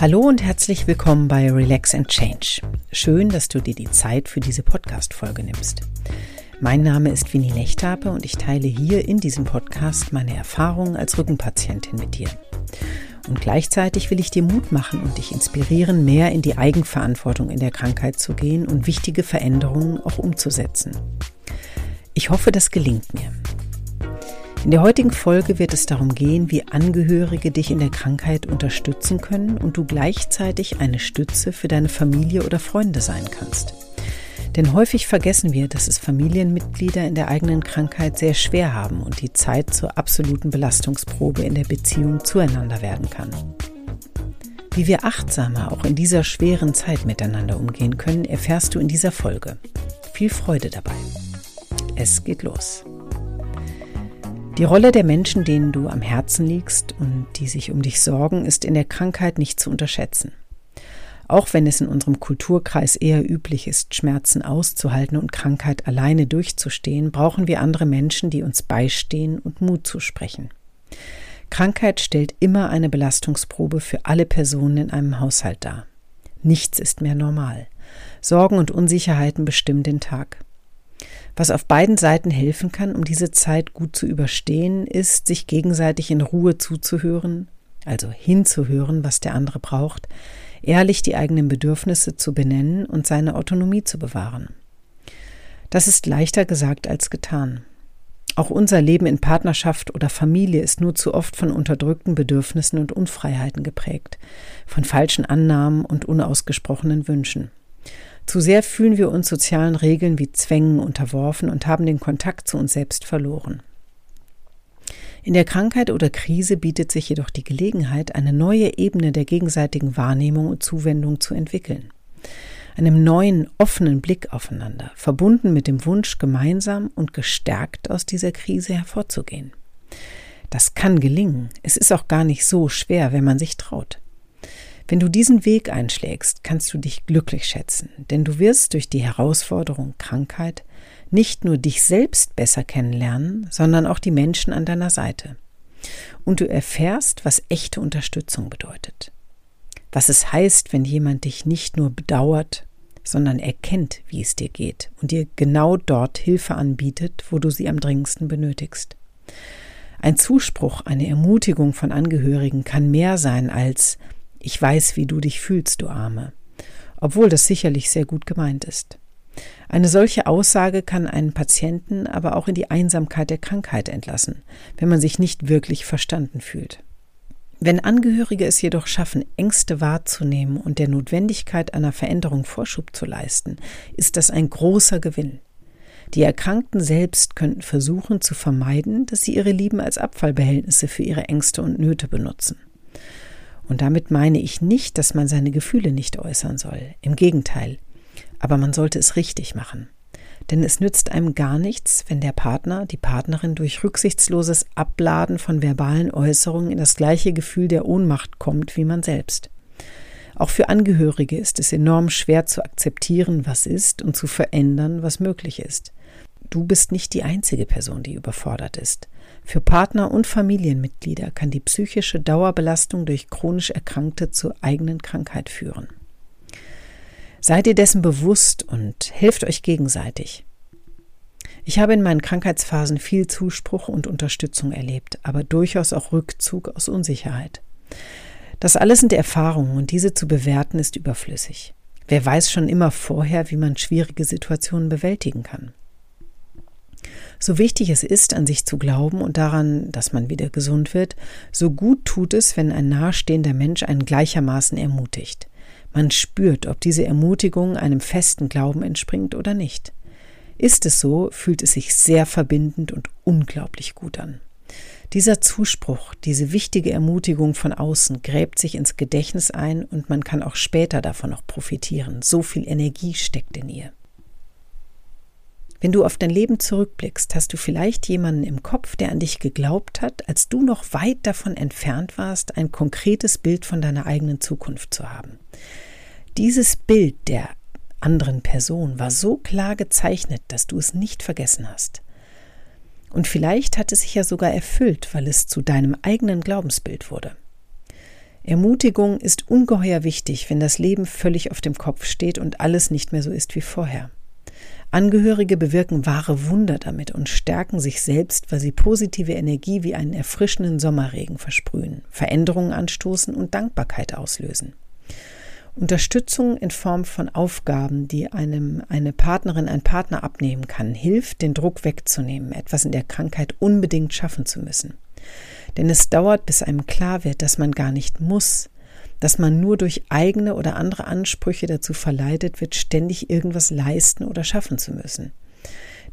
Hallo und herzlich willkommen bei Relax and Change. Schön, dass du dir die Zeit für diese Podcast-Folge nimmst. Mein Name ist Winnie Lechtape und ich teile hier in diesem Podcast meine Erfahrungen als Rückenpatientin mit dir. Und gleichzeitig will ich dir Mut machen und dich inspirieren, mehr in die Eigenverantwortung in der Krankheit zu gehen und wichtige Veränderungen auch umzusetzen. Ich hoffe, das gelingt mir. In der heutigen Folge wird es darum gehen, wie Angehörige dich in der Krankheit unterstützen können und du gleichzeitig eine Stütze für deine Familie oder Freunde sein kannst. Denn häufig vergessen wir, dass es Familienmitglieder in der eigenen Krankheit sehr schwer haben und die Zeit zur absoluten Belastungsprobe in der Beziehung zueinander werden kann. Wie wir achtsamer auch in dieser schweren Zeit miteinander umgehen können, erfährst du in dieser Folge. Viel Freude dabei. Es geht los. Die Rolle der Menschen, denen du am Herzen liegst und die sich um dich sorgen, ist in der Krankheit nicht zu unterschätzen. Auch wenn es in unserem Kulturkreis eher üblich ist, Schmerzen auszuhalten und Krankheit alleine durchzustehen, brauchen wir andere Menschen, die uns beistehen und Mut zusprechen. Krankheit stellt immer eine Belastungsprobe für alle Personen in einem Haushalt dar. Nichts ist mehr normal. Sorgen und Unsicherheiten bestimmen den Tag. Was auf beiden Seiten helfen kann, um diese Zeit gut zu überstehen, ist, sich gegenseitig in Ruhe zuzuhören, also hinzuhören, was der andere braucht, ehrlich die eigenen Bedürfnisse zu benennen und seine Autonomie zu bewahren. Das ist leichter gesagt als getan. Auch unser Leben in Partnerschaft oder Familie ist nur zu oft von unterdrückten Bedürfnissen und Unfreiheiten geprägt, von falschen Annahmen und unausgesprochenen Wünschen. Zu sehr fühlen wir uns sozialen Regeln wie Zwängen unterworfen und haben den Kontakt zu uns selbst verloren. In der Krankheit oder Krise bietet sich jedoch die Gelegenheit, eine neue Ebene der gegenseitigen Wahrnehmung und Zuwendung zu entwickeln. Einem neuen, offenen Blick aufeinander, verbunden mit dem Wunsch, gemeinsam und gestärkt aus dieser Krise hervorzugehen. Das kann gelingen. Es ist auch gar nicht so schwer, wenn man sich traut. Wenn du diesen Weg einschlägst, kannst du dich glücklich schätzen, denn du wirst durch die Herausforderung Krankheit nicht nur dich selbst besser kennenlernen, sondern auch die Menschen an deiner Seite. Und du erfährst, was echte Unterstützung bedeutet. Was es heißt, wenn jemand dich nicht nur bedauert, sondern erkennt, wie es dir geht und dir genau dort Hilfe anbietet, wo du sie am dringendsten benötigst. Ein Zuspruch, eine Ermutigung von Angehörigen kann mehr sein als ich weiß, wie du dich fühlst, du Arme, obwohl das sicherlich sehr gut gemeint ist. Eine solche Aussage kann einen Patienten aber auch in die Einsamkeit der Krankheit entlassen, wenn man sich nicht wirklich verstanden fühlt. Wenn Angehörige es jedoch schaffen, Ängste wahrzunehmen und der Notwendigkeit einer Veränderung Vorschub zu leisten, ist das ein großer Gewinn. Die Erkrankten selbst könnten versuchen zu vermeiden, dass sie ihre Lieben als Abfallbehältnisse für ihre Ängste und Nöte benutzen. Und damit meine ich nicht, dass man seine Gefühle nicht äußern soll. Im Gegenteil. Aber man sollte es richtig machen. Denn es nützt einem gar nichts, wenn der Partner, die Partnerin durch rücksichtsloses Abladen von verbalen Äußerungen in das gleiche Gefühl der Ohnmacht kommt wie man selbst. Auch für Angehörige ist es enorm schwer zu akzeptieren, was ist und zu verändern, was möglich ist. Du bist nicht die einzige Person, die überfordert ist. Für Partner und Familienmitglieder kann die psychische Dauerbelastung durch chronisch Erkrankte zur eigenen Krankheit führen. Seid ihr dessen bewusst und helft euch gegenseitig. Ich habe in meinen Krankheitsphasen viel Zuspruch und Unterstützung erlebt, aber durchaus auch Rückzug aus Unsicherheit. Das alles sind Erfahrungen und diese zu bewerten ist überflüssig. Wer weiß schon immer vorher, wie man schwierige Situationen bewältigen kann. So wichtig es ist, an sich zu glauben und daran, dass man wieder gesund wird, so gut tut es, wenn ein nahestehender Mensch einen gleichermaßen ermutigt. Man spürt, ob diese Ermutigung einem festen Glauben entspringt oder nicht. Ist es so, fühlt es sich sehr verbindend und unglaublich gut an. Dieser Zuspruch, diese wichtige Ermutigung von außen gräbt sich ins Gedächtnis ein und man kann auch später davon noch profitieren. So viel Energie steckt in ihr. Wenn du auf dein Leben zurückblickst, hast du vielleicht jemanden im Kopf, der an dich geglaubt hat, als du noch weit davon entfernt warst, ein konkretes Bild von deiner eigenen Zukunft zu haben. Dieses Bild der anderen Person war so klar gezeichnet, dass du es nicht vergessen hast. Und vielleicht hat es sich ja sogar erfüllt, weil es zu deinem eigenen Glaubensbild wurde. Ermutigung ist ungeheuer wichtig, wenn das Leben völlig auf dem Kopf steht und alles nicht mehr so ist wie vorher. Angehörige bewirken wahre Wunder damit und stärken sich selbst, weil sie positive Energie wie einen erfrischenden Sommerregen versprühen, Veränderungen anstoßen und Dankbarkeit auslösen. Unterstützung in Form von Aufgaben, die einem eine Partnerin, ein Partner abnehmen kann, hilft, den Druck wegzunehmen, etwas in der Krankheit unbedingt schaffen zu müssen. Denn es dauert, bis einem klar wird, dass man gar nicht muss, dass man nur durch eigene oder andere Ansprüche dazu verleitet wird, ständig irgendwas leisten oder schaffen zu müssen.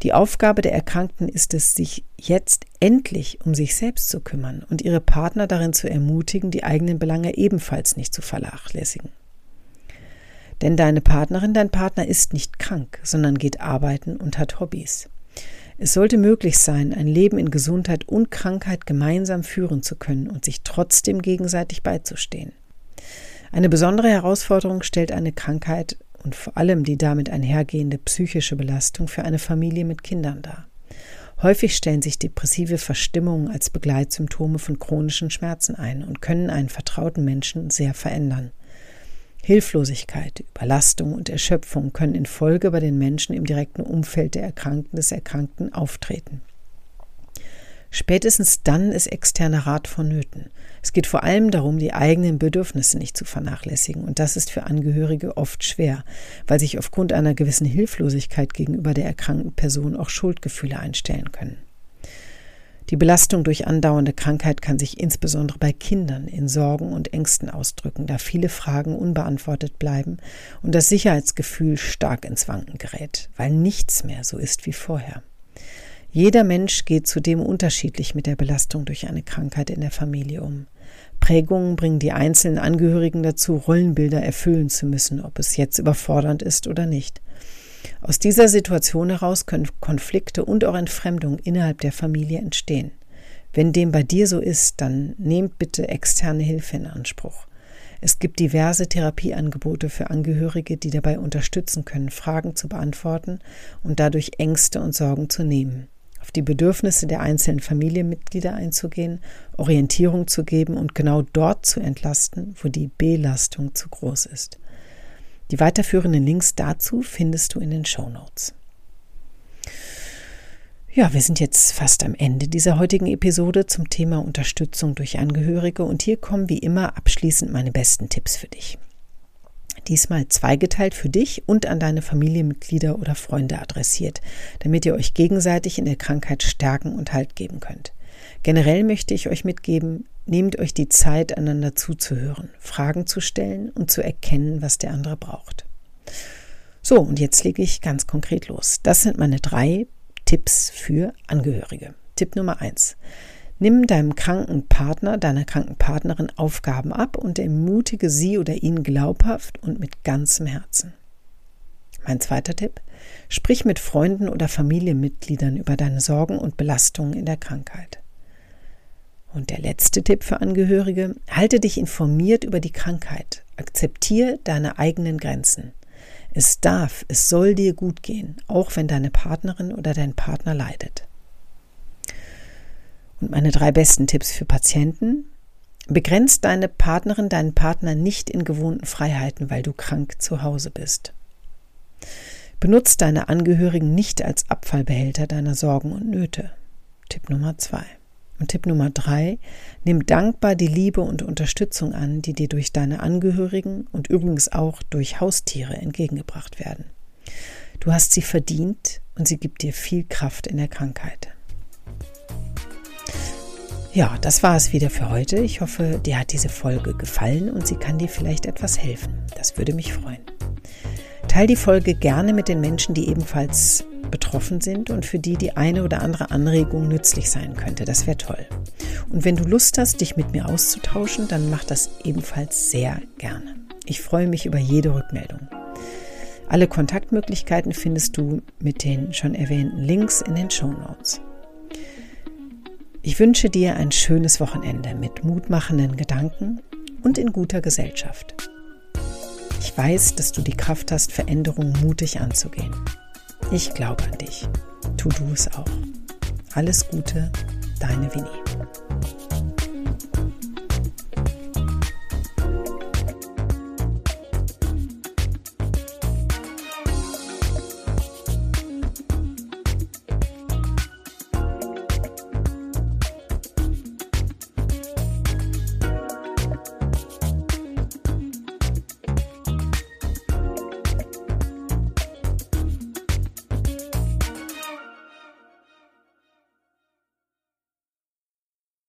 Die Aufgabe der Erkrankten ist es, sich jetzt endlich um sich selbst zu kümmern und ihre Partner darin zu ermutigen, die eigenen Belange ebenfalls nicht zu vernachlässigen. Denn deine Partnerin, dein Partner ist nicht krank, sondern geht arbeiten und hat Hobbys. Es sollte möglich sein, ein Leben in Gesundheit und Krankheit gemeinsam führen zu können und sich trotzdem gegenseitig beizustehen. Eine besondere Herausforderung stellt eine Krankheit und vor allem die damit einhergehende psychische Belastung für eine Familie mit Kindern dar. Häufig stellen sich depressive Verstimmungen als Begleitsymptome von chronischen Schmerzen ein und können einen vertrauten Menschen sehr verändern. Hilflosigkeit, Überlastung und Erschöpfung können in Folge bei den Menschen im direkten Umfeld der Erkrankten des Erkrankten auftreten. Spätestens dann ist externer Rat vonnöten. Es geht vor allem darum, die eigenen Bedürfnisse nicht zu vernachlässigen. Und das ist für Angehörige oft schwer, weil sich aufgrund einer gewissen Hilflosigkeit gegenüber der erkrankten Person auch Schuldgefühle einstellen können. Die Belastung durch andauernde Krankheit kann sich insbesondere bei Kindern in Sorgen und Ängsten ausdrücken, da viele Fragen unbeantwortet bleiben und das Sicherheitsgefühl stark ins Wanken gerät, weil nichts mehr so ist wie vorher. Jeder Mensch geht zudem unterschiedlich mit der Belastung durch eine Krankheit in der Familie um. Prägungen bringen die einzelnen Angehörigen dazu, Rollenbilder erfüllen zu müssen, ob es jetzt überfordernd ist oder nicht. Aus dieser Situation heraus können Konflikte und auch Entfremdung innerhalb der Familie entstehen. Wenn dem bei dir so ist, dann nehmt bitte externe Hilfe in Anspruch. Es gibt diverse Therapieangebote für Angehörige, die dabei unterstützen können, Fragen zu beantworten und dadurch Ängste und Sorgen zu nehmen, auf die Bedürfnisse der einzelnen Familienmitglieder einzugehen, Orientierung zu geben und genau dort zu entlasten, wo die Belastung zu groß ist. Die weiterführenden Links dazu findest du in den Show Notes. Ja, wir sind jetzt fast am Ende dieser heutigen Episode zum Thema Unterstützung durch Angehörige und hier kommen wie immer abschließend meine besten Tipps für dich. Diesmal zweigeteilt für dich und an deine Familienmitglieder oder Freunde adressiert, damit ihr euch gegenseitig in der Krankheit stärken und Halt geben könnt. Generell möchte ich euch mitgeben, nehmt euch die Zeit, einander zuzuhören, Fragen zu stellen und zu erkennen, was der andere braucht. So, und jetzt lege ich ganz konkret los. Das sind meine drei Tipps für Angehörige. Tipp Nummer eins. Nimm deinem kranken Partner, deiner kranken Partnerin Aufgaben ab und ermutige sie oder ihn glaubhaft und mit ganzem Herzen. Mein zweiter Tipp. Sprich mit Freunden oder Familienmitgliedern über deine Sorgen und Belastungen in der Krankheit. Und der letzte Tipp für Angehörige, halte dich informiert über die Krankheit. Akzeptiere deine eigenen Grenzen. Es darf, es soll dir gut gehen, auch wenn deine Partnerin oder dein Partner leidet. Und meine drei besten Tipps für Patienten. Begrenzt deine Partnerin, deinen Partner nicht in gewohnten Freiheiten, weil du krank zu Hause bist. Benutzt deine Angehörigen nicht als Abfallbehälter deiner Sorgen und Nöte. Tipp Nummer zwei. Und Tipp Nummer drei, nimm dankbar die Liebe und Unterstützung an, die dir durch deine Angehörigen und übrigens auch durch Haustiere entgegengebracht werden. Du hast sie verdient und sie gibt dir viel Kraft in der Krankheit. Ja, das war es wieder für heute. Ich hoffe, dir hat diese Folge gefallen und sie kann dir vielleicht etwas helfen. Das würde mich freuen. Teil die Folge gerne mit den Menschen, die ebenfalls betroffen sind und für die die eine oder andere Anregung nützlich sein könnte. Das wäre toll. Und wenn du Lust hast, dich mit mir auszutauschen, dann mach das ebenfalls sehr gerne. Ich freue mich über jede Rückmeldung. Alle Kontaktmöglichkeiten findest du mit den schon erwähnten Links in den Show Notes. Ich wünsche dir ein schönes Wochenende mit mutmachenden Gedanken und in guter Gesellschaft. Ich weiß, dass du die Kraft hast, Veränderungen mutig anzugehen. Ich glaube an dich. Tu du es auch. Alles Gute, deine Winnie.